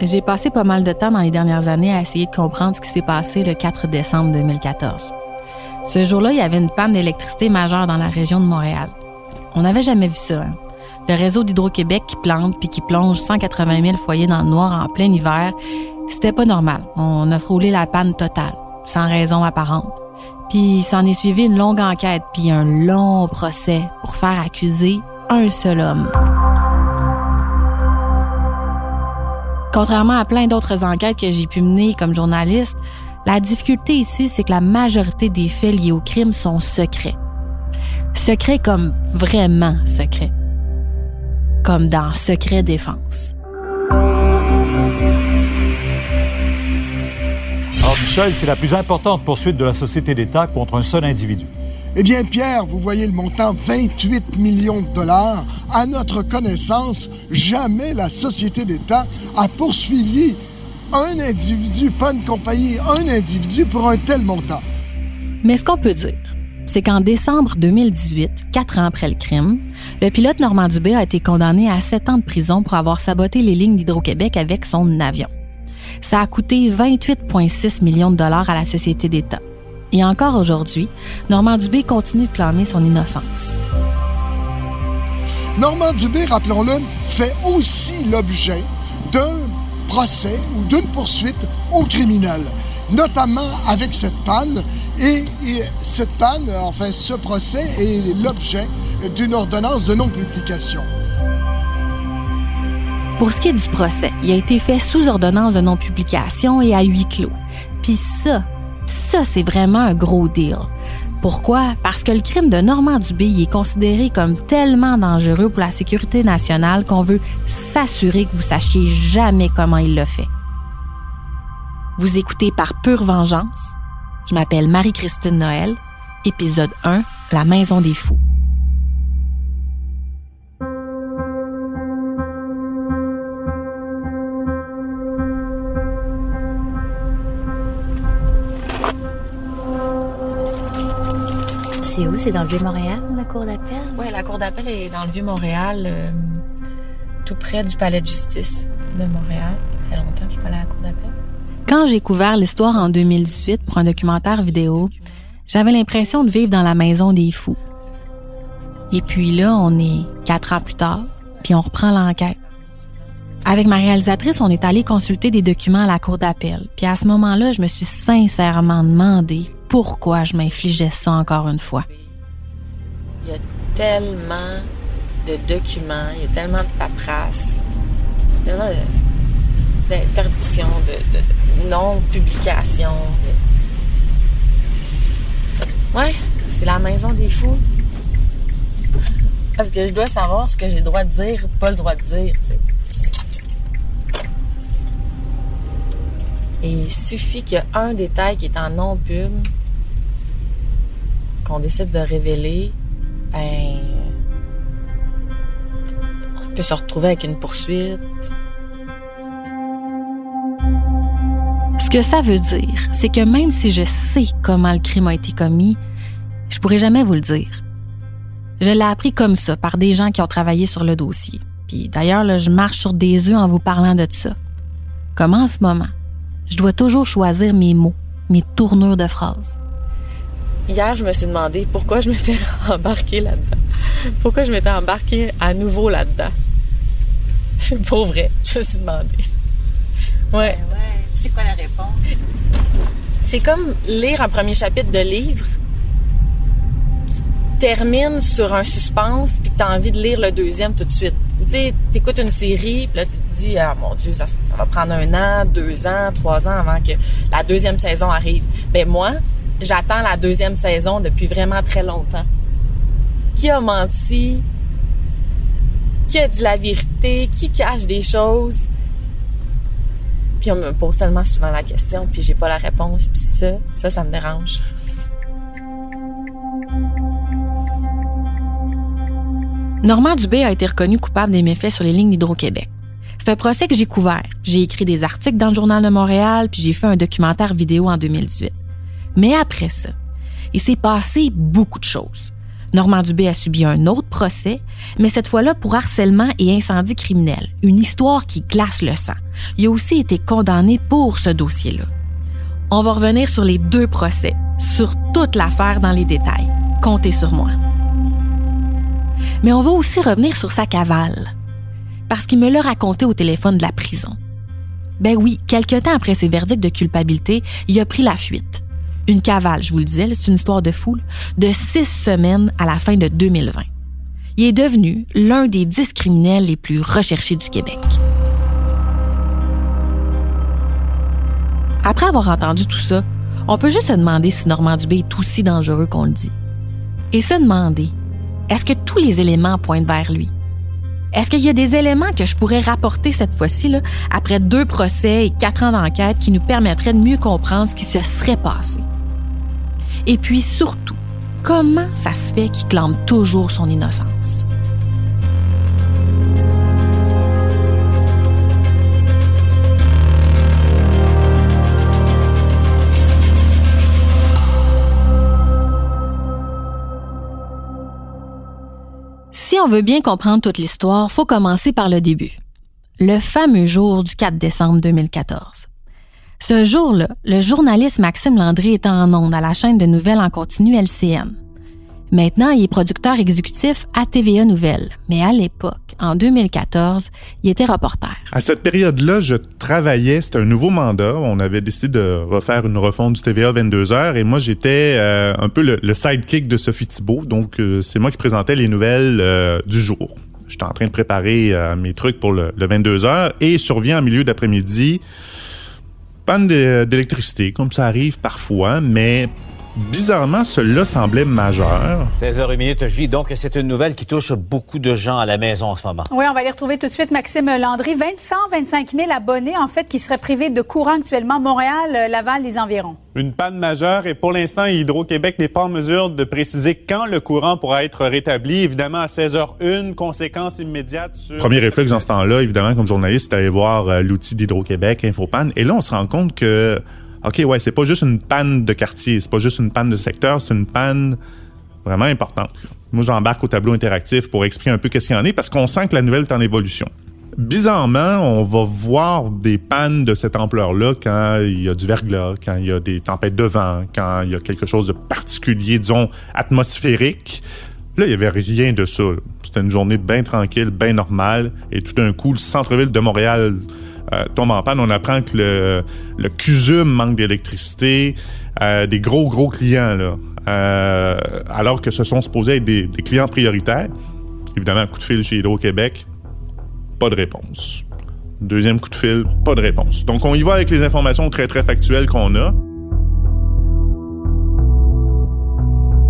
J'ai passé pas mal de temps dans les dernières années à essayer de comprendre ce qui s'est passé le 4 décembre 2014. Ce jour-là, il y avait une panne d'électricité majeure dans la région de Montréal. On n'avait jamais vu ça. Hein. Le réseau d'Hydro-Québec qui plante puis qui plonge 180 000 foyers dans le noir en plein hiver, c'était pas normal. On a frôlé la panne totale, sans raison apparente. Puis s'en est suivi une longue enquête puis un long procès pour faire accuser un seul homme. Contrairement à plein d'autres enquêtes que j'ai pu mener comme journaliste, la difficulté ici, c'est que la majorité des faits liés au crime sont secrets. Secrets comme vraiment secrets. Comme dans Secret Défense. Michel, c'est la plus importante poursuite de la société d'État contre un seul individu. Eh bien, Pierre, vous voyez le montant 28 millions de dollars. À notre connaissance, jamais la société d'État a poursuivi un individu, pas une compagnie, un individu pour un tel montant. Mais ce qu'on peut dire, c'est qu'en décembre 2018, quatre ans après le crime, le pilote Normand Dubé a été condamné à sept ans de prison pour avoir saboté les lignes d'Hydro-Québec avec son avion. Ça a coûté 28,6 millions de dollars à la société d'État. Et encore aujourd'hui, Normand Dubé continue de clamer son innocence. Normand Dubé, rappelons-le, fait aussi l'objet d'un procès ou d'une poursuite au criminel, notamment avec cette panne. Et, et cette panne, enfin ce procès, est l'objet d'une ordonnance de non-publication. Pour ce qui est du procès, il a été fait sous ordonnance de non-publication et à huis clos. Puis ça, ça, c'est vraiment un gros deal. Pourquoi? Parce que le crime de Normand Dubé est considéré comme tellement dangereux pour la sécurité nationale qu'on veut s'assurer que vous sachiez jamais comment il le fait. Vous écoutez par pure vengeance. Je m'appelle Marie-Christine Noël, épisode 1, La Maison des Fous. C'est où? C'est dans le Vieux-Montréal, la cour d'appel? Oui, la cour d'appel est dans le Vieux-Montréal, euh, tout près du palais de justice de Montréal. Ça fait longtemps que je suis pas allée à la cour d'appel. Quand j'ai couvert l'histoire en 2018 pour un documentaire vidéo, j'avais l'impression de vivre dans la maison des fous. Et puis là, on est quatre ans plus tard, puis on reprend l'enquête. Avec ma réalisatrice, on est allé consulter des documents à la cour d'appel. Puis à ce moment-là, je me suis sincèrement demandé pourquoi je m'infligeais ça encore une fois. Il y a tellement de documents, il y a tellement de paperasse, tellement d'interdictions, de, non-publication. De... Ouais, c'est la maison des fous. Parce que je dois savoir ce que j'ai le droit de dire pas le droit de dire. Il suffit qu'il y un détail qui est en non-pub qu'on décide de révéler, ben, on peut se retrouver avec une poursuite. Ce que ça veut dire, c'est que même si je sais comment le crime a été commis, je pourrais jamais vous le dire. Je l'ai appris comme ça par des gens qui ont travaillé sur le dossier. Puis d'ailleurs, je marche sur des œufs en vous parlant de ça. Comme en ce moment, je dois toujours choisir mes mots, mes tournures de phrases. Hier, je me suis demandé pourquoi je m'étais embarquée là-dedans. Pourquoi je m'étais embarquée à nouveau là-dedans. Pour vrai, je me suis demandé. Ouais. ouais. C'est quoi la réponse? C'est comme lire un premier chapitre de livre termine sur un suspense puis que t'as envie de lire le deuxième tout de suite. Tu sais, t'écoutes une série puis là tu te dis ah mon dieu ça, va prendre un an, deux ans, trois ans avant que la deuxième saison arrive. Ben moi j'attends la deuxième saison depuis vraiment très longtemps. Qui a menti? Qui a dit la vérité? Qui cache des choses? Puis on me pose tellement souvent la question puis j'ai pas la réponse puis ça, ça ça me dérange. Normand Dubé a été reconnu coupable des méfaits sur les lignes d'Hydro-Québec. C'est un procès que j'ai couvert. J'ai écrit des articles dans le Journal de Montréal, puis j'ai fait un documentaire vidéo en 2018. Mais après ça, il s'est passé beaucoup de choses. Normand Dubé a subi un autre procès, mais cette fois-là pour harcèlement et incendie criminel, une histoire qui glace le sang. Il a aussi été condamné pour ce dossier-là. On va revenir sur les deux procès, sur toute l'affaire dans les détails. Comptez sur moi. Mais on va aussi revenir sur sa cavale, parce qu'il me l'a raconté au téléphone de la prison. Ben oui, quelque temps après ses verdicts de culpabilité, il a pris la fuite une cavale, je vous le disais, c'est une histoire de foule, de six semaines à la fin de 2020. Il est devenu l'un des dix criminels les plus recherchés du Québec. Après avoir entendu tout ça, on peut juste se demander si Normand Dubé est aussi dangereux qu'on le dit. Et se demander, est-ce que tous les éléments pointent vers lui? Est-ce qu'il y a des éléments que je pourrais rapporter cette fois-ci, après deux procès et quatre ans d'enquête, qui nous permettraient de mieux comprendre ce qui se serait passé? Et puis surtout, comment ça se fait qu'il clame toujours son innocence? Si on veut bien comprendre toute l'histoire, faut commencer par le début. Le fameux jour du 4 décembre 2014. Ce jour-là, le journaliste Maxime Landry est en ondes à la chaîne de nouvelles en continu LCN. Maintenant, il est producteur exécutif à TVA Nouvelles, mais à l'époque, en 2014, il était reporter. À cette période-là, je travaillais, c'était un nouveau mandat. On avait décidé de refaire une refonte du TVA 22 heures et moi, j'étais euh, un peu le, sidekick de Sophie Thibault. Donc, euh, c'est moi qui présentais les nouvelles euh, du jour. J'étais en train de préparer mes trucs pour le, le 22 heures et survient en milieu d'après-midi panne d'électricité, comme ça arrive parfois, mais Bizarrement, cela semblait majeur. 16h01 je dis donc que c'est une nouvelle qui touche beaucoup de gens à la maison en ce moment. Oui, on va aller retrouver tout de suite Maxime Landry. 125 000 abonnés, en fait, qui seraient privés de courant actuellement. Montréal, euh, Laval, les environs. Une panne majeure et pour l'instant, Hydro-Québec n'est pas en mesure de préciser quand le courant pourra être rétabli. Évidemment, à 16h01, conséquence immédiate sur... Premier réflexe dans ce temps-là, évidemment, comme journaliste, c'est d'aller voir euh, l'outil d'Hydro-Québec, Infopan. Et là, on se rend compte que OK, ouais, c'est pas juste une panne de quartier, c'est pas juste une panne de secteur, c'est une panne vraiment importante. Moi, j'embarque au tableau interactif pour expliquer un peu qu'est-ce qu'il y en est parce qu'on sent que la nouvelle est en évolution. Bizarrement, on va voir des pannes de cette ampleur-là quand il y a du verglas, quand il y a des tempêtes de vent, quand il y a quelque chose de particulier, disons, atmosphérique. Là, il y avait rien de ça. C'était une journée bien tranquille, bien normale. Et tout d'un coup, le centre-ville de Montréal euh, tombe en panne. On apprend que le, CUSUM manque d'électricité, euh, des gros, gros clients, là. Euh, alors que ce sont supposés être des, des clients prioritaires. Évidemment, un coup de fil chez Hydro-Québec, pas de réponse. Deuxième coup de fil, pas de réponse. Donc, on y va avec les informations très, très factuelles qu'on a.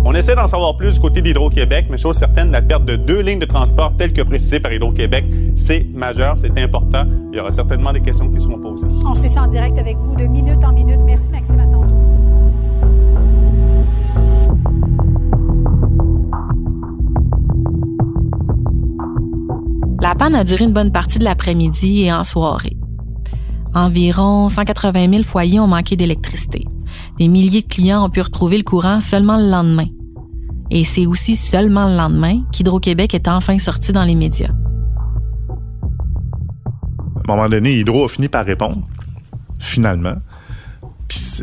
On essaie d'en savoir plus du côté d'Hydro-Québec, mais chose certaine, la perte de deux lignes de transport telles que précisées par Hydro-Québec, c'est majeur, c'est important. Il y aura certainement des questions qui seront posées. On suit ça en direct avec vous de minute en minute. Merci Maxime, à tantôt. La panne a duré une bonne partie de l'après-midi et en soirée. Environ 180 000 foyers ont manqué d'électricité. Des milliers de clients ont pu retrouver le courant seulement le lendemain. Et c'est aussi seulement le lendemain qu'Hydro-Québec est enfin sorti dans les médias. À un moment donné, Hydro a fini par répondre, finalement. Puis,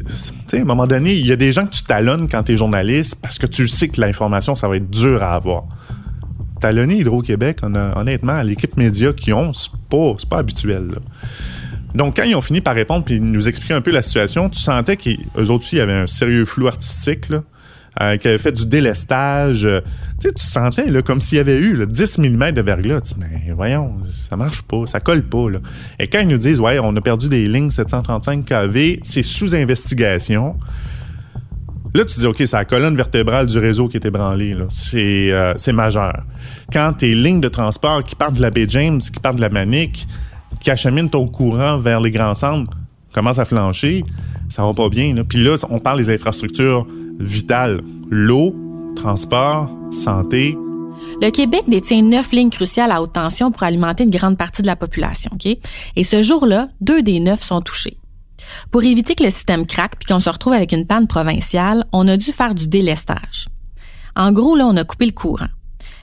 à un moment donné, il y a des gens que tu talonnes quand tu es journaliste parce que tu sais que l'information, ça va être dur à avoir. Talonner Hydro-Québec, honnêtement, l'équipe média qui ont, c'est pas, pas habituel. Donc, quand ils ont fini par répondre puis nous expliquer un peu la situation, tu sentais qu'eux autres aussi, il y avait un sérieux flou artistique, là euh, qui avait fait du délestage. Euh, tu sais, tu sentais là, comme s'il y avait eu 10 mm de verglas. Tu mais voyons, ça marche pas, ça colle pas. Là. Et quand ils nous disent, ouais, on a perdu des lignes 735 kV, c'est sous investigation. Là, tu dis, OK, c'est la colonne vertébrale du réseau qui est ébranlée. C'est, euh, majeur. Quand tes lignes de transport qui partent de la baie James, qui partent de la Manique, qui acheminent ton courant vers les grands centres, commencent à flancher, ça va pas bien. Là. Puis là, on parle des infrastructures vitales. L'eau, transport, santé. Le Québec détient neuf lignes cruciales à haute tension pour alimenter une grande partie de la population. Et ce jour-là, deux des neuf sont touchés. Pour éviter que le système craque puis qu'on se retrouve avec une panne provinciale, on a dû faire du délestage. En gros, là, on a coupé le courant.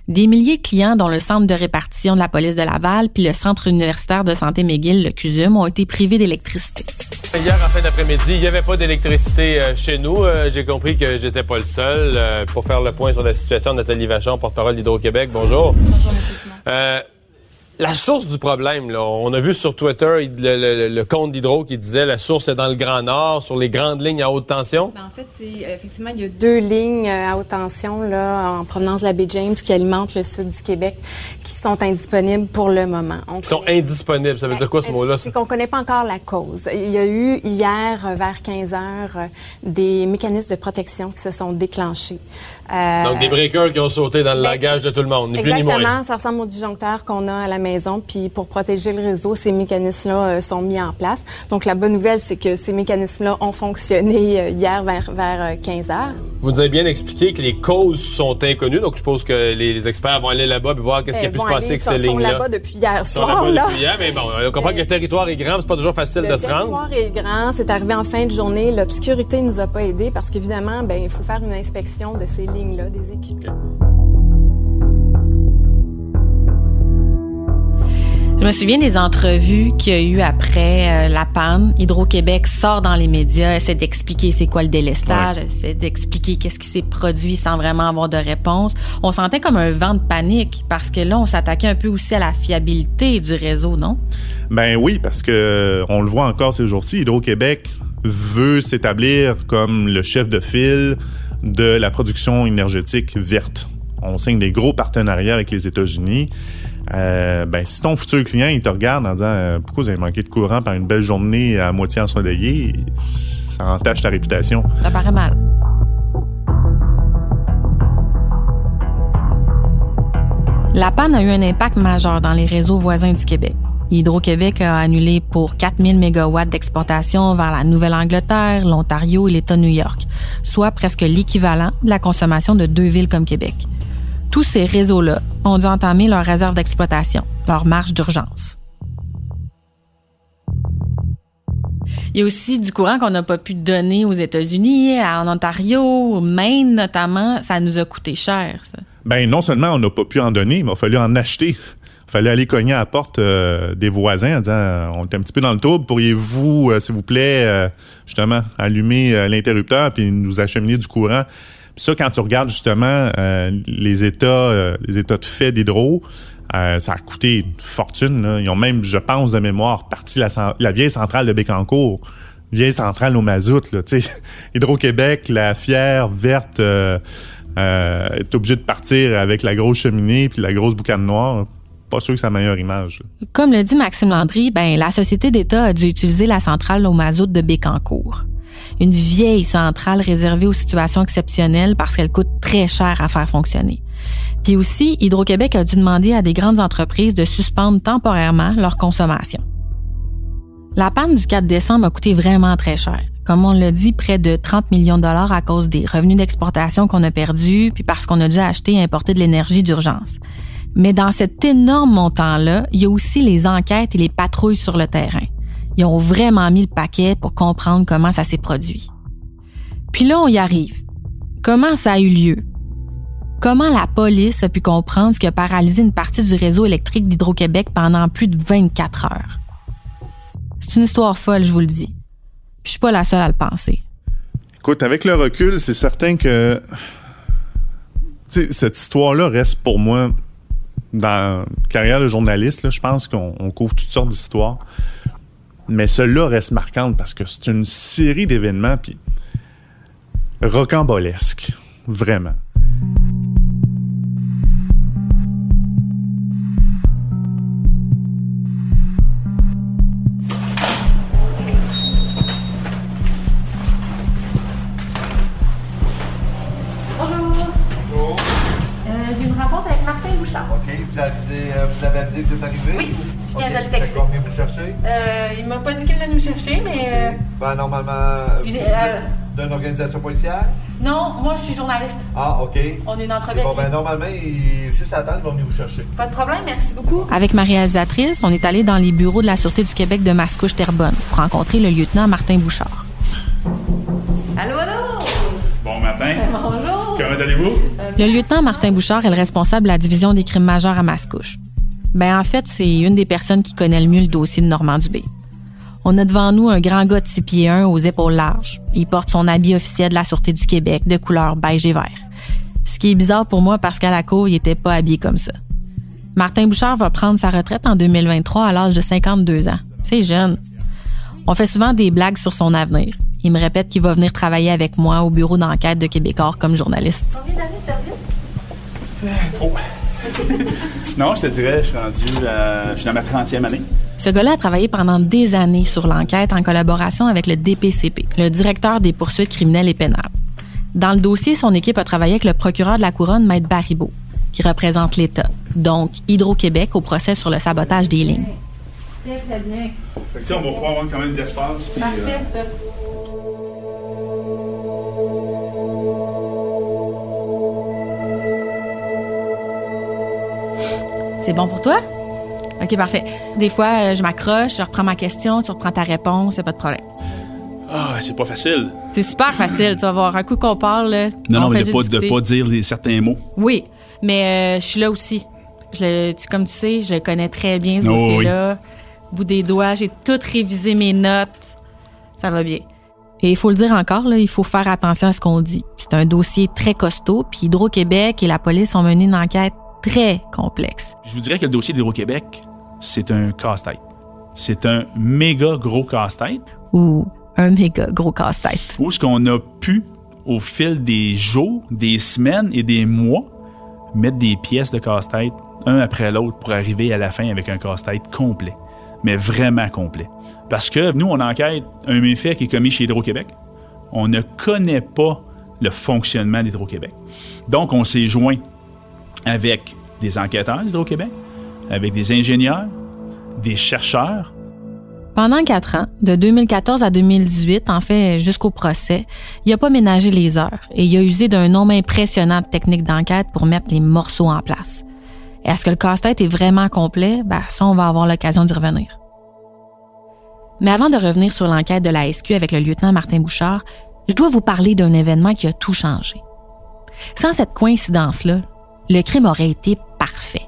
Des milliers de clients, dont le centre de répartition de la police de Laval puis le centre universitaire de santé McGill, le CUSUM, ont été privés d'électricité. Hier, en fin d'après-midi, il n'y avait pas d'électricité euh, chez nous. Euh, J'ai compris que j'étais pas le seul. Euh, pour faire le point sur la situation, Nathalie Vachon, porte-parole d'Hydro-Québec. Bonjour. Bonjour, M. La source du problème, là, on a vu sur Twitter le, le, le compte d'Hydro qui disait la source est dans le Grand Nord, sur les grandes lignes à haute tension. Ben, en fait, c'est effectivement, il y a deux lignes à haute tension là, en provenance de la baie James qui alimentent le sud du Québec qui sont indisponibles pour le moment. Qui sont indisponibles, ça veut dire quoi ce mot-là? C'est qu'on connaît pas encore la cause? Il y a eu hier, vers 15 heures, des mécanismes de protection qui se sont déclenchés. Euh, Donc des breakers qui ont sauté dans le ben, langage de tout le monde, ni plus ni moins. Exactement, ça ressemble au disjoncteur qu'on a à la maison. Puis pour protéger le réseau, ces mécanismes-là euh, sont mis en place. Donc la bonne nouvelle, c'est que ces mécanismes-là ont fonctionné euh, hier vers, vers 15 heures. Vous nous avez bien expliqué que les causes sont inconnues. Donc je suppose que les, experts vont aller là-bas et voir qu'est-ce qui a pu se passer avec ces lignes-là. Ils sont là-bas depuis hier soir. Là. Depuis hier, mais bon, on comprend que le territoire est grand, c'est pas toujours facile de se rendre. Le territoire est grand, c'est arrivé en fin de journée. L'obscurité nous a pas aidés parce qu'évidemment, ben il faut faire une inspection de ces lignes-là, des équipements. Je me souviens des entrevues qu'il y a eu après euh, la panne. Hydro-Québec sort dans les médias, essaie d'expliquer c'est quoi le délestage, essaie d'expliquer qu'est-ce qui s'est produit sans vraiment avoir de réponse. On sentait comme un vent de panique parce que là, on s'attaquait un peu aussi à la fiabilité du réseau, non? Ben oui, parce que on le voit encore ces jours-ci. Hydro-Québec veut s'établir comme le chef de file de la production énergétique verte. On signe des gros partenariats avec les États-Unis. Euh, ben, si ton futur client, il te regarde en disant euh, pourquoi vous avez manqué de courant par une belle journée à moitié ensoleillée, ça entache ta réputation. Ça paraît mal. La panne a eu un impact majeur dans les réseaux voisins du Québec. Hydro-Québec a annulé pour 4000 mégawatts d'exportation vers la Nouvelle-Angleterre, l'Ontario et l'État de New York, soit presque l'équivalent de la consommation de deux villes comme Québec. Tous ces réseaux-là ont dû entamer leur réserve d'exploitation, leur marche d'urgence. Il y a aussi du courant qu'on n'a pas pu donner aux États-Unis, en Ontario, Maine notamment. Ça nous a coûté cher, ça. Ben non seulement on n'a pas pu en donner, mais il a fallu en acheter fallait aller cogner à la porte euh, des voisins en disant euh, on est un petit peu dans le trouble, pourriez-vous, euh, s'il vous plaît, justement, allumer l'interrupteur puis nous acheminer du courant. Puis ça, quand tu regardes justement les états, les états de fait d'hydro, ça a coûté une fortune. Ils ont même, je pense, de mémoire, parti la, vieille centrale de Bécancourt, vieille centrale au mazout. Là, Hydro-Québec, la fière verte, est obligée de partir avec la grosse cheminée puis la grosse boucane noire pas sûr que c'est la meilleure image. Comme le dit Maxime Landry, ben, la société d'État a dû utiliser la centrale au mazout de Bécancour. Une vieille centrale réservée aux situations exceptionnelles parce qu'elle coûte très cher à faire fonctionner. Puis aussi, Hydro-Québec a dû demander à des grandes entreprises de suspendre temporairement leur consommation. La panne du 4 décembre a coûté vraiment très cher. Comme on l'a dit, près de 30 millions de dollars à cause des revenus d'exportation qu'on a perdus, puis parce qu'on a dû acheter et importer de l'énergie d'urgence. Mais dans cet énorme montant-là, il y a aussi les enquêtes et les patrouilles sur le terrain. Ils ont vraiment mis le paquet pour comprendre comment ça s'est produit. Puis là, on y arrive. Comment ça a eu lieu? Comment la police a pu comprendre ce qui a paralysé une partie du réseau électrique d'Hydro-Québec pendant plus de 24 heures? C'est une histoire folle, je vous le dis. Puis je suis pas la seule à le penser. Écoute, avec le recul, c'est certain que cette histoire-là reste pour moi dans la carrière de journaliste, je pense qu'on couvre toutes sortes d'histoires. Mais celle-là reste marquante parce que c'est une série d'événements puis rocambolesques, vraiment. Nous chercher, mais. Euh, ben, normalement. Euh, d'une organisation policière? Non, moi, je suis journaliste. Ah, OK. On est une entrevue. Bon, ben, normalement, il, juste à temps, ils vont venir vous chercher. Pas de problème, merci beaucoup. Avec ma réalisatrice, on est allé dans les bureaux de la Sûreté du Québec de Mascouche-Terrebonne pour rencontrer le lieutenant Martin Bouchard. Allô, allô? Bon matin. Bonjour. comment allez-vous? Le lieutenant Martin Bouchard est le responsable de la division des crimes majeurs à Mascouche. Ben, en fait, c'est une des personnes qui connaît le mieux le dossier de Normand Dubé. On a devant nous un grand gars de 6 pieds 1 aux épaules larges. Il porte son habit officiel de la Sûreté du Québec de couleur beige et vert. Ce qui est bizarre pour moi parce qu'à la cour, il était pas habillé comme ça. Martin Bouchard va prendre sa retraite en 2023 à l'âge de 52 ans. C'est jeune. On fait souvent des blagues sur son avenir. Il me répète qu'il va venir travailler avec moi au bureau d'enquête de Québécois comme journaliste. Oh. Non, je te dirais, je suis rendu, euh, je suis dans ma 30e année. Ce gars-là a travaillé pendant des années sur l'enquête en collaboration avec le DPCP, le directeur des poursuites criminelles et pénales. Dans le dossier, son équipe a travaillé avec le procureur de la Couronne, Maître Baribeau, qui représente l'État, donc Hydro-Québec au procès sur le sabotage des lignes. Très, très bien. Fait que, on va pouvoir avoir quand même euh, C'est bon pour toi? OK, parfait. Des fois, euh, je m'accroche, je reprends ma question, tu reprends ta réponse, c'est pas de problème. Ah, c'est pas facile. C'est super facile, tu vas voir. Un coup qu'on parle, là, Non, on non, mais de pas, de pas dire les, certains mots. Oui, mais euh, je suis là aussi. Je le- tu, comme tu sais, je connais très bien ce Oh, dossier-là. Au bout des doigts, j'ai tout révisé mes notes. Ça va bien. Et il faut le dire encore, là, il faut faire attention à ce qu'on dit. C'est un dossier très costaud, puis Hydro-Québec et la police ont mené une enquête très complexe. Je vous dirais que le dossier d'Hydro-Québec, c'est un casse-tête. C'est un méga gros casse-tête. Ou un méga gros casse-tête. Où ce qu'on a pu, au fil des jours, des semaines et des mois, mettre des pièces de casse-tête un après l'autre pour arriver à la fin avec un casse-tête complet. Mais vraiment complet. Parce que nous, on enquête un méfait qui est commis chez Hydro-Québec. On ne connaît pas le fonctionnement d'Hydro-Québec. Donc, on s'est joint avec des enquêteurs d'Hydro-Québec, avec des ingénieurs, des chercheurs, Pendant quatre ans, de 2014 à 2018, en fait jusqu'au procès, il a pas ménagé les heures et il a usé d'un nombre impressionnant de techniques d'enquête pour mettre les morceaux en place. Est-ce que le casse-tête est vraiment complet? Ben, ça, on va avoir l'occasion d'y revenir. Mais avant de revenir sur l'enquête de la SQ avec le lieutenant Martin Bouchard, je dois vous parler d'un événement qui a tout changé. Sans cette coïncidence-là, le crime aurait été parfait.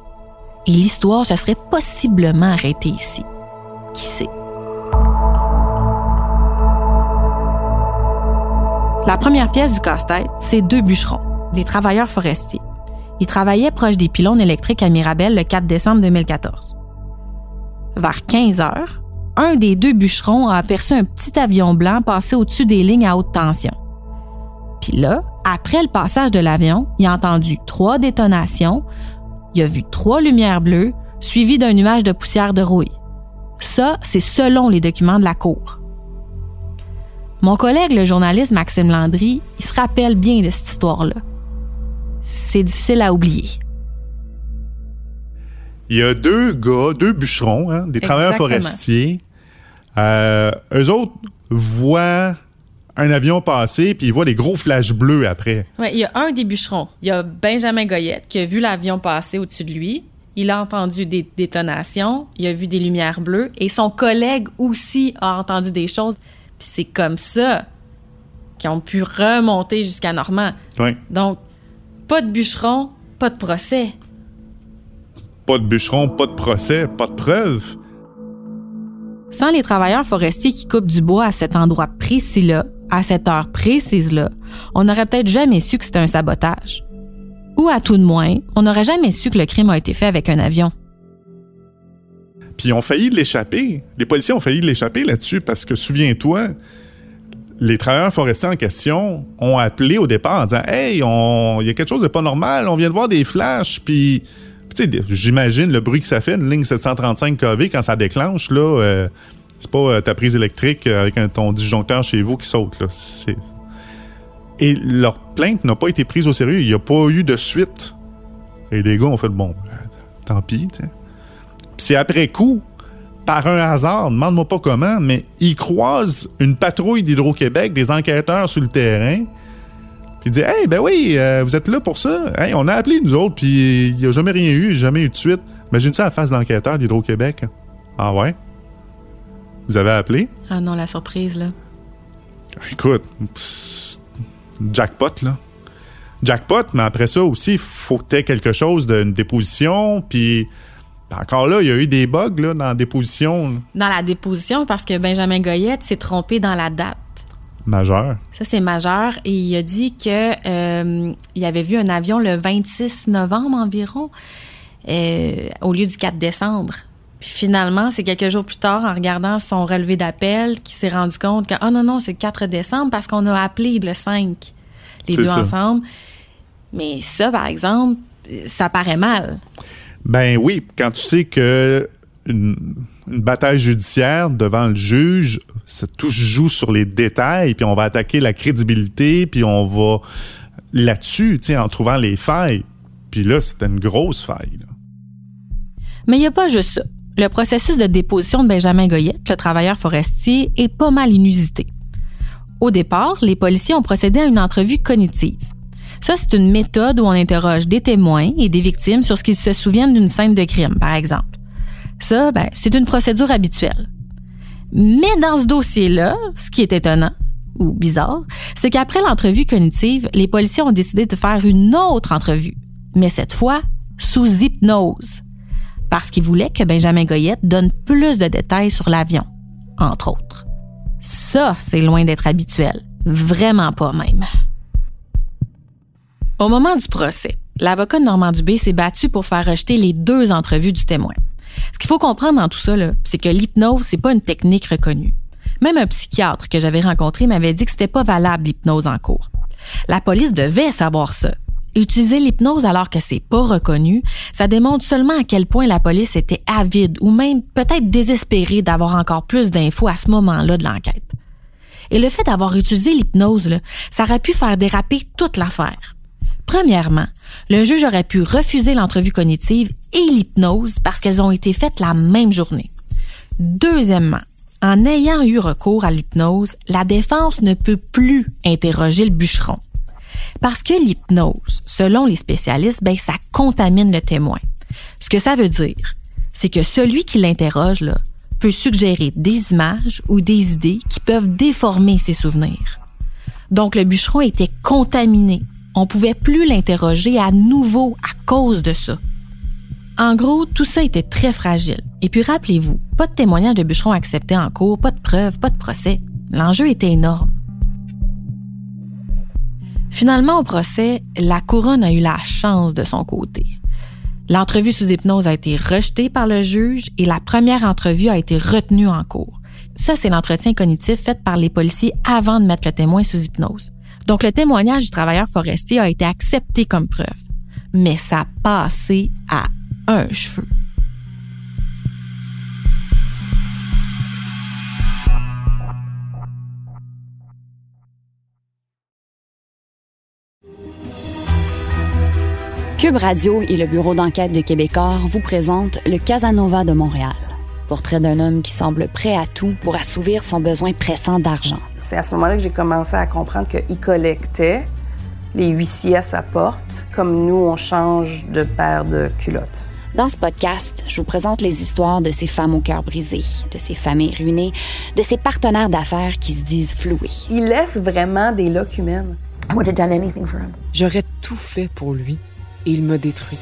Et l'histoire se serait possiblement arrêtée ici. Qui sait? La première pièce du casse-tête, c'est deux bûcherons, des travailleurs forestiers. Ils travaillaient proche des pylônes électriques à Mirabel le 4 décembre 2014. Vers 15 heures, un des deux bûcherons a aperçu un petit avion blanc passer au-dessus des lignes à haute tension. Puis là, après le passage de l'avion, il a entendu trois détonations, il a vu trois lumières bleues, suivies d'un nuage de poussière de rouille. Ça, c'est selon les documents de la Cour. Mon collègue, le journaliste Maxime Landry, il se rappelle bien de cette histoire-là. C'est difficile à oublier. Il y a deux gars, deux bûcherons, hein, des travailleurs forestiers. Euh, eux autres voient un avion passer, puis ils voient des gros flashs bleus après. Ouais, il y a un des bûcherons. Il y a Benjamin Goyette qui a vu l'avion passer au-dessus de lui. Il a entendu des détonations, il a vu des lumières bleues et son collègue aussi a entendu des choses. Puis c'est comme ça qu'ils ont pu remonter jusqu'à Normand. Ouais. Donc, pas de bûcheron, pas de procès. Pas de bûcheron, pas de procès, pas de preuves. Sans les travailleurs forestiers qui coupent du bois à cet endroit précis-là, à cette heure précise-là, on n'aurait peut-être jamais su que c'était un sabotage. Ou à tout de moins, on n'aurait jamais su que le crime a été fait avec un avion. Puis ils ont failli l'échapper. Les policiers ont failli l'échapper là-dessus parce que, souviens-toi, les travailleurs forestiers en question ont appelé au départ en disant Hey, il y a quelque chose de pas normal, on vient de voir des flashs, puis. j'imagine le bruit que ça fait, une ligne 735 kV, quand ça déclenche, là, euh, c'est pas euh, ta prise électrique euh, avec ton disjoncteur chez vous qui saute, là. Et leur plainte n'a pas été prise au sérieux. Il n'y a pas eu de suite. Et les gars ont fait bon, euh, tant pis. Puis c'est après coup, par un hasard, demande-moi pas comment, mais ils croisent une patrouille d'Hydro-Québec, des enquêteurs sur le terrain. Puis ils disent Hey, ben oui, euh, vous êtes là pour ça. Hey, on a appelé nous autres, puis il n'y a jamais rien eu, jamais eu de suite. Imagine ça à la face de l'enquêteur d'Hydro-Québec? Ah ouais? Vous avez appelé? Ah non, la surprise, là. Écoute, pss, jackpot, là. jackpot, mais après ça aussi, il faut que tu aies quelque chose d'une déposition, puis encore là, il y a eu des bugs là, dans la déposition. Dans la déposition, parce que Benjamin Goyette s'est trompé dans la date. Majeur. Ça, c'est majeur. Et il a dit que euh, il avait vu un avion le 26 novembre environ, euh, au lieu du 4 décembre. Puis finalement, c'est quelques jours plus tard, en regardant son relevé d'appel, qu'il s'est rendu compte que, oh non, non, c'est le 4 décembre parce qu'on a appelé le 5, les deux ensemble. Mais ça, par exemple, ça paraît mal. Ben oui, quand tu sais que une, bataille judiciaire devant le juge, ça tout joue sur les détails, puis on va attaquer la crédibilité, puis on va là-dessus, tu sais, en trouvant les failles. Puis là, c'était une grosse faille. Mais il n'y a pas juste ça. Le processus de déposition de Benjamin Goyette, le travailleur forestier, est pas mal inusité. Au départ, les policiers ont procédé à une entrevue cognitive. Ça, c'est une méthode où on interroge des témoins et des victimes sur ce qu'ils se souviennent d'une scène de crime, par exemple. Ça, ben, c'est une procédure habituelle. Mais dans ce dossier-là, ce qui est étonnant, ou bizarre, c'est qu'après l'entrevue cognitive, les policiers ont décidé de faire une autre entrevue, mais cette fois sous hypnose, parce qu'ils voulaient que Benjamin Goyette donne plus de détails sur l'avion, entre autres. Ça, c'est loin d'être habituel. Vraiment pas même. Au moment du procès, l'avocat de Normand Dubé s'est battu pour faire rejeter les deux entrevues du témoin. Ce qu'il faut comprendre dans tout ça, c'est que l'hypnose, c'est pas une technique reconnue. Même un psychiatre que j'avais rencontré m'avait dit que c'était pas valable l'hypnose en cours. La police devait savoir ça. Utiliser l'hypnose alors que c'est pas reconnu, ça démontre seulement à quel point la police était avide ou même peut-être désespérée d'avoir encore plus d'infos à ce moment-là de l'enquête. Et le fait d'avoir utilisé l'hypnose, ça aurait pu faire déraper toute l'affaire. Premièrement, le juge aurait pu refuser l'entrevue cognitive et l'hypnose parce qu'elles ont été faites la même journée. Deuxièmement, en ayant eu recours à l'hypnose, la défense ne peut plus interroger le bûcheron. Parce que l'hypnose, selon les spécialistes, ben, ça contamine le témoin. Ce que ça veut dire, c'est que celui qui l'interroge, peut suggérer des images ou des idées qui peuvent déformer ses souvenirs. Donc, le bûcheron était contaminé on pouvait plus l'interroger à nouveau à cause de ça. En gros, tout ça était très fragile. Et puis rappelez-vous, pas de témoignage de bûcheron accepté en cours, pas de preuves, pas de procès. L'enjeu était énorme. Finalement, au procès, la couronne a eu la chance de son côté. L'entrevue sous hypnose a été rejetée par le juge et la première entrevue a été retenue en cours. Ça, c'est l'entretien cognitif fait par les policiers avant de mettre le témoin sous hypnose. Donc, le témoignage du travailleur forestier a été accepté comme preuve, mais ça a passé à un cheveu. Cube Radio et le bureau d'enquête de Québecor vous présentent le Casanova de Montréal. Portrait d'un homme qui semble prêt à tout pour assouvir son besoin pressant d'argent. C'est à ce moment-là que j'ai commencé à comprendre qu'il collectait les huissiers à sa porte, comme nous, on change de paire de culottes. Dans ce podcast, je vous présente les histoires de ces femmes au cœur brisé, de ces familles ruinées, de ces partenaires d'affaires qui se disent floués. Il laisse vraiment des loques humaines. J'aurais tout fait pour lui et il m'a détruit.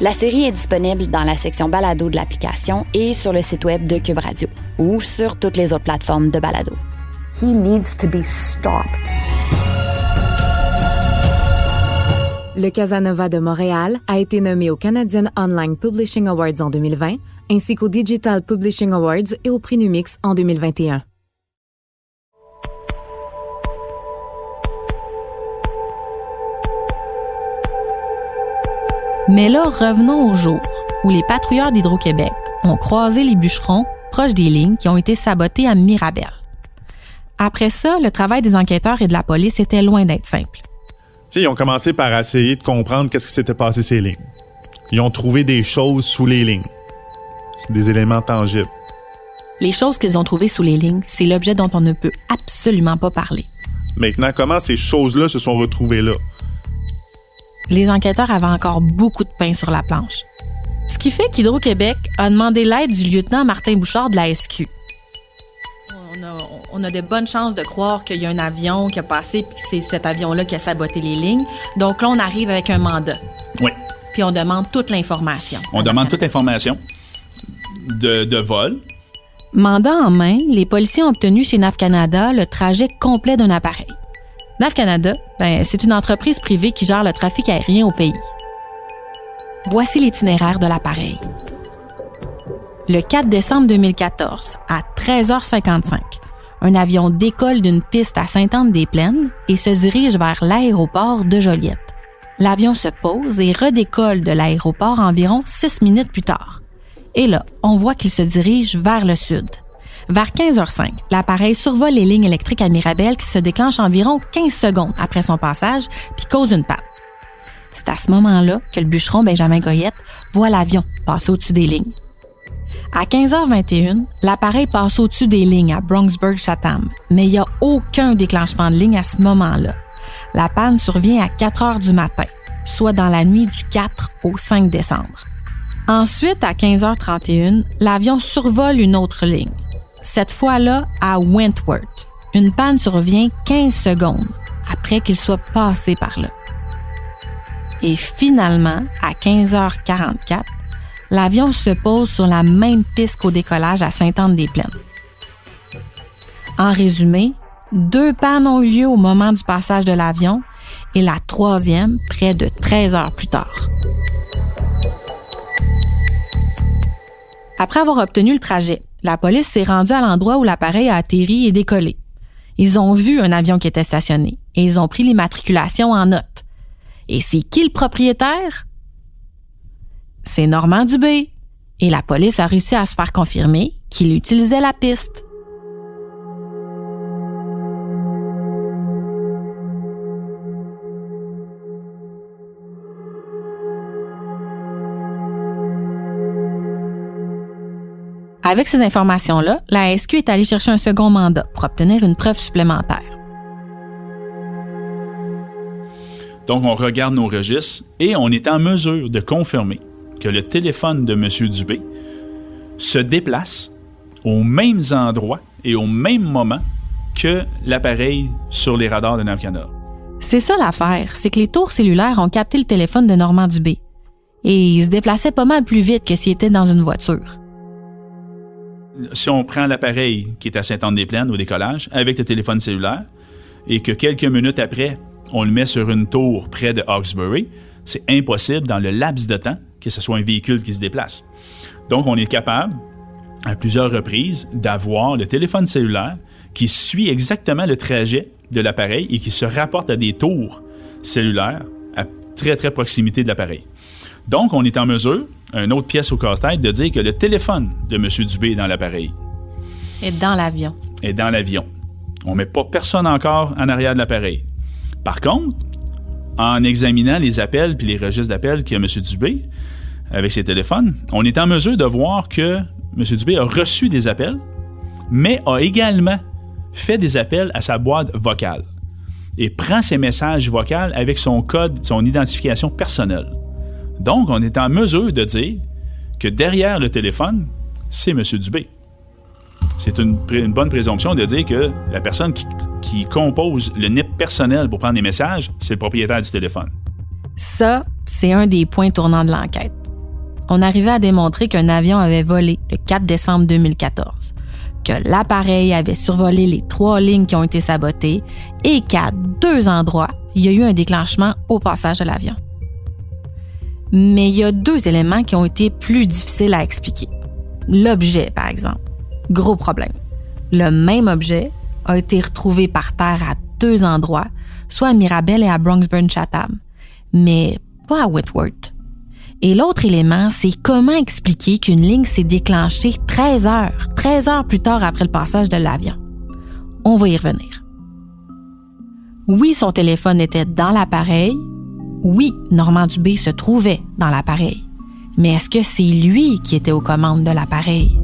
La série est disponible dans la section balado de l'application et sur le site web de Cube Radio ou sur toutes les autres plateformes de balado. He needs to be stopped. Le Casanova de Montréal a été nommé au Canadian Online Publishing Awards en 2020 ainsi qu'au Digital Publishing Awards et au Prix Numix en 2021. Mais là, revenons au jour où les patrouilleurs d'Hydro-Québec ont croisé les bûcherons proches des lignes qui ont été sabotées à Mirabel. Après ça, le travail des enquêteurs et de la police était loin d'être simple. ils ont commencé par essayer de comprendre qu'est-ce qui s'était passé ces lignes. Ils ont trouvé des choses sous les lignes. C'est des éléments tangibles. Les choses qu'ils ont trouvées sous les lignes, c'est l'objet dont on ne peut absolument pas parler. Maintenant, comment ces choses-là se sont retrouvées là? Les enquêteurs avaient encore beaucoup de pain sur la planche. Ce qui fait qu'Hydro-Québec a demandé l'aide du lieutenant Martin Bouchard de la SQ. On a de bonnes chances de croire qu'il y a un avion qui a passé, puis c'est cet avion-là qui a saboté les lignes. Donc là, on arrive avec un mandat. Oui. Puis on demande toute l'information. On demande toute l'information de, de vol. Mandat en main, les policiers ont obtenu chez NAV Canada le trajet complet d'un appareil. NAV Canada, ben, c'est une entreprise privée qui gère le trafic aérien au pays. Voici l'itinéraire de l'appareil. Le 4 décembre 2014, à 13h55, un avion décolle d'une piste à Sainte-Anne-des-Plaines et se dirige vers l'aéroport de Joliette. L'avion se pose et redécolle de l'aéroport environ six minutes plus tard. Et là, on voit qu'il se dirige vers le sud. Vers 15h05, l'appareil survole les lignes électriques à Mirabel qui se déclenchent environ 15 secondes après son passage puis cause une panne. C'est à ce moment-là que le bûcheron Benjamin Goyette voit l'avion passer au-dessus des lignes. À 15h21, l'appareil passe au-dessus des lignes à Bronxburg-Chatham, mais il n'y a aucun déclenchement de ligne à ce moment-là. La panne survient à 4 heures du matin, soit dans la nuit du 4 au 5 décembre. Ensuite, à 15h31, l'avion survole une autre ligne, cette fois-là à Wentworth. Une panne survient 15 secondes après qu'il soit passé par là. Et finalement, à 15h44, l'avion se pose sur la même piste qu'au décollage à Sainte-Anne-des-Plaines. En résumé, deux pannes ont eu lieu au moment du passage de l'avion et la troisième près de 13 heures plus tard. Après avoir obtenu le trajet, la police s'est rendue à l'endroit où l'appareil a atterri et décollé. Ils ont vu un avion qui était stationné et ils ont pris l'immatriculation en note. Et c'est qui le propriétaire? C'est Normand Dubé. Et la police a réussi à se faire confirmer qu'il utilisait la piste. Avec ces informations-là, la SQ est allée chercher un second mandat pour obtenir une preuve supplémentaire. Donc, on regarde nos registres et on est en mesure de confirmer que le téléphone de M. Dubé se déplace aux mêmes endroits et au même moment que l'appareil sur les radars de Navcanada. C'est ça l'affaire, c'est que les tours cellulaires ont capté le téléphone de Normand Dubé. Et il se déplaçait pas mal plus vite que s'il était dans une voiture si on prend l'appareil qui est à Saint-Anne-des-Plaines au décollage avec le téléphone cellulaire et que quelques minutes après, on le met sur une tour près de Hawkesbury, c'est impossible dans le laps de temps que ce soit un véhicule qui se déplace. Donc, on est capable, à plusieurs reprises, d'avoir le téléphone cellulaire qui suit exactement le trajet de l'appareil et qui se rapporte à des tours cellulaires à très, très proximité de l'appareil. Donc, on est en mesure, une autre pièce au casse-tête, de dire que le téléphone de M. Dubé est dans l'appareil. Est dans l'avion. Est dans l'avion. On ne met pas personne encore en arrière de l'appareil. Par contre, en examinant les appels puis les registres d'appels qu'il y a M. Dubé avec ses téléphones, on est en mesure de voir que M. Dubé a reçu des appels, mais a également fait des appels à sa boîte vocale et prend ses messages vocaux avec son code, son identification personnelle. Donc, on est en mesure de dire que derrière le téléphone, c'est M. Dubé. C'est une, bonne présomption de dire que la personne qui, compose le NIP personnel pour prendre des messages, c'est le propriétaire du téléphone. Ça, c'est un des points tournants de l'enquête. On arrivait à démontrer qu'un avion avait volé le 4 décembre 2014, que l'appareil avait survolé les trois lignes qui ont été sabotées et qu'à deux endroits, il y a eu un déclenchement au passage de l'avion. Mais il y a deux éléments qui ont été plus difficiles à expliquer. L'objet, par exemple. Gros problème. Le même objet a été retrouvé par terre à deux endroits, soit à Mirabel et à Bronxburn-Chatham, mais pas à Whitworth. Et l'autre élément, c'est comment expliquer qu'une ligne s'est déclenchée 13 heures, 13 heures plus tard après le passage de l'avion. On va y revenir. Oui, son téléphone était dans l'appareil, oui, Normand Dubé se trouvait dans l'appareil, mais est-ce que c'est lui qui était aux commandes de l'appareil?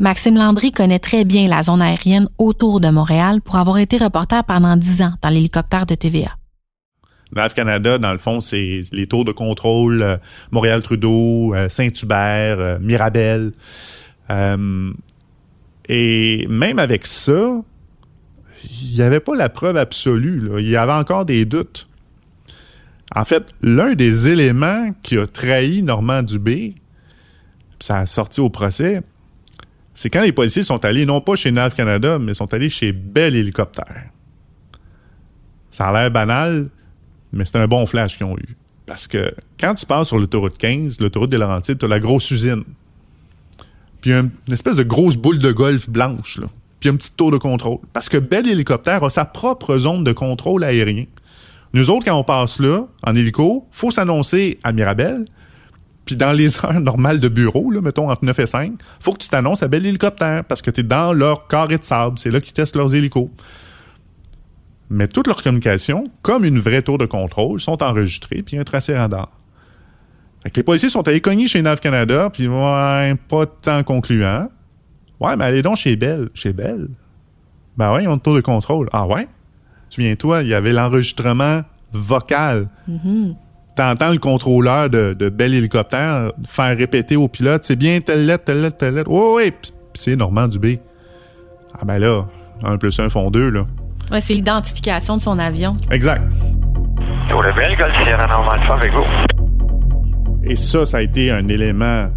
Maxime Landry connaît très bien la zone aérienne autour de Montréal pour avoir été reporter pendant dix ans dans l'hélicoptère de TVA. NAV Canada, dans le fond, c'est les tours de contrôle euh, Montréal-Trudeau, euh, Saint-Hubert, euh, Mirabel. et même avec ça, il n'y avait pas la preuve absolue. Il y avait encore des doutes. En fait, l'un des éléments qui a trahi Normand Dubé, ça a sorti au procès, c'est quand les policiers sont allés, non pas chez NAV Canada, mais sont allés chez Bell Hélicoptère. Ça a l'air banal, mais c'est un bon flash qu'ils ont eu. Parce que quand tu passes sur l'autoroute 15, l'autoroute des Laurentides, tu as la grosse usine. Puis une espèce de grosse boule de golf blanche, là. Puis un petit tour de contrôle. Parce que Bell Hélicoptère a sa propre zone de contrôle aérien. Nous autres, quand on passe là, en hélico, faut s'annoncer à Mirabel. Puis dans les heures normales de bureau, là, mettons entre 9 et 5, faut que tu t'annonces à Bell Hélicoptère parce que tu es dans leur carré de sable. C'est là qu'ils testent leurs hélicos. Mais toutes leurs communications, comme une vraie tour de contrôle, sont enregistrées, puis il y a un tracé radar. Les policiers sont allés cogner chez Nav Canada, puis ouais, pas tant concluant. Ouais, mais allez donc chez Bell. Chez Bell? Ben ouais, ils ont une tour de contrôle. Ah ouais? Souviens-toi, il y avait l'enregistrement vocal. Mm-hmm. T'entends le contrôleur de, de Bell Hélicoptère faire répéter au pilote, c'est bien telle lettre, telle lettre, telle lettre. Ouais, ouais, c'est Normand Dubé. Ah ben là, un plus un font deux, là. Ouais, c'est l'identification de son avion. Exact. avec vous. Et ça, ça a été un élément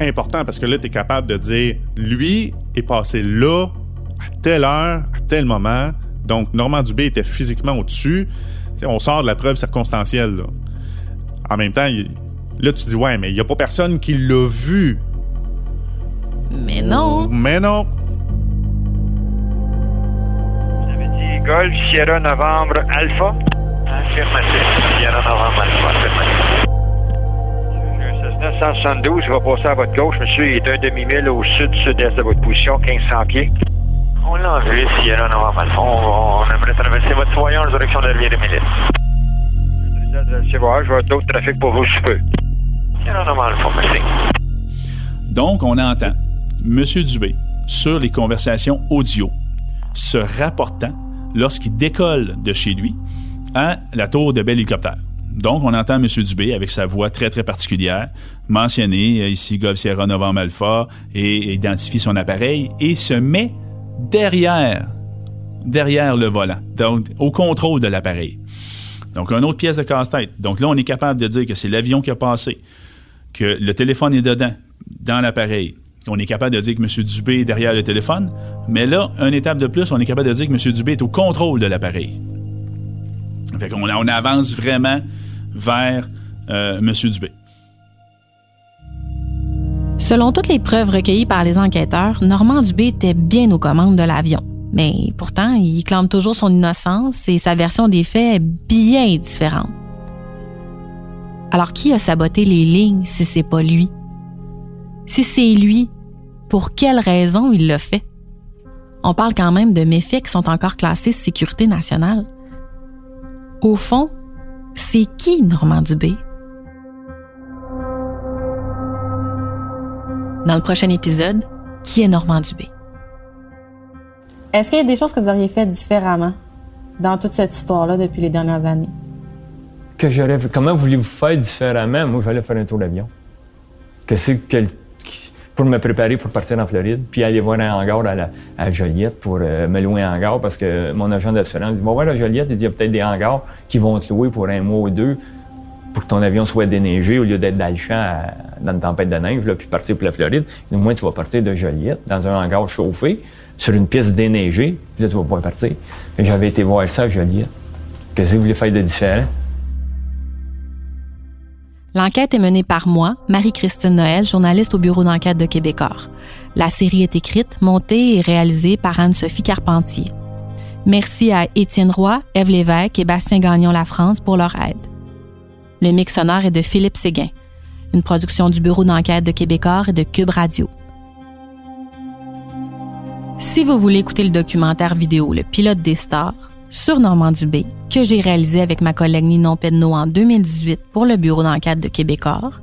important parce que là, tu es capable de dire, lui est passé là, à telle heure, à tel moment. Donc, Normand Dubé était physiquement au-dessus. on sort de la preuve circonstancielle. Là. En même temps, là, tu dis, ouais, mais il n'y a pas personne qui l'a vu. Mais non. Mais non. Vous avez dit Golf, Sierra Novembre, Alpha? Affirmatif. Sierra Novembre, Alpha. Affirmatif. 972, je vais passer à votre gauche, monsieur. Il est un demi-mille au sud-sud-est de votre position, 1500 pieds. On l'a vu, Sierra Novembre Alpha. On, on aimerait traverser votre foyer en direction de la rivière des Milices. Je vais d'autres trafic pour vous, je peux. Sierra Novembre Alpha, merci. Donc, on entend M. Dubé sur les conversations audio se rapportant lorsqu'il décolle de chez lui à la tour de bel hélicoptère. Donc, on entend M. Dubé avec sa voix très, très particulière mentionner euh, ici Golf Sierra Novembre et identifie son appareil et se met derrière, derrière le volant, donc au contrôle de l'appareil. Donc, une autre pièce de casse-tête. Donc là, on est capable de dire que c'est l'avion qui a passé, que le téléphone est dedans, dans l'appareil. On est capable de dire que M. Dubé est derrière le téléphone, mais là, une étape de plus, on est capable de dire que M. Dubé est au contrôle de l'appareil. Fait on avance vraiment vers euh, M. Dubé. Selon toutes les preuves recueillies par les enquêteurs, Normand Dubé était bien aux commandes de l'avion. Mais pourtant, il clame toujours son innocence et sa version des faits est bien différente. Alors qui a saboté les lignes si c'est pas lui? Si c'est lui, pour quelle raison il l'a fait? On parle quand même de méfaits qui sont encore classés sécurité nationale. Au fond, c'est qui Normand Dubé? Dans le prochain épisode, qui est Normand Dubé? Est-ce qu'il y a des choses que vous auriez fait différemment dans toute cette histoire-là depuis les dernières années? Que j'aurais. Comment voulez-vous faire différemment? Moi, j'allais faire un tour d'avion. Que c'est pour me préparer pour partir en Floride, puis aller voir un hangar à, Joliette pour euh, me louer un hangar parce que mon agent d'assurance dit Bon, voilà, Joliette, il y a peut-être des hangars qui vont te louer pour un mois ou deux pour que ton avion soit déneigé au lieu d'être dans le champ dans une tempête de neige, là, puis partir pour la Floride. Au moins, tu vas partir de Joliette dans un hangar chauffé sur une piste déneigée, puis là, tu vas pouvoir partir. J'avais été voir ça à Joliette. Qu'est-ce que vous voulez faire de différent? L'enquête est menée par moi, Marie-Christine Noël, journaliste au bureau d'enquête de Québecor. La série est écrite, montée et réalisée par Anne-Sophie Carpentier. Merci à Étienne Roy, Eve Lévesque et Bastien Gagnon La France pour leur aide. Le mix sonore est de Philippe Séguin, une production du bureau d'enquête de Québecor et de Cube Radio. Si vous voulez écouter le documentaire vidéo Le pilote des stars sur Normandie Bay, que j'ai réalisé avec ma collègue Ninon Pedneau en 2018 pour le bureau d'enquête de Québecor,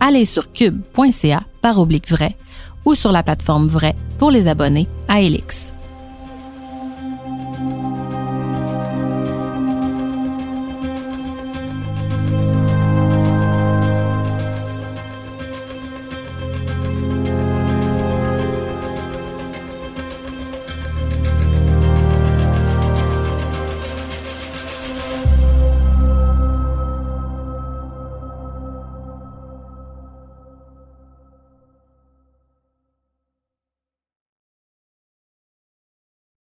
allez sur cube.ca par oblique vrai ou sur la plateforme Vrai pour les abonnés à Elix.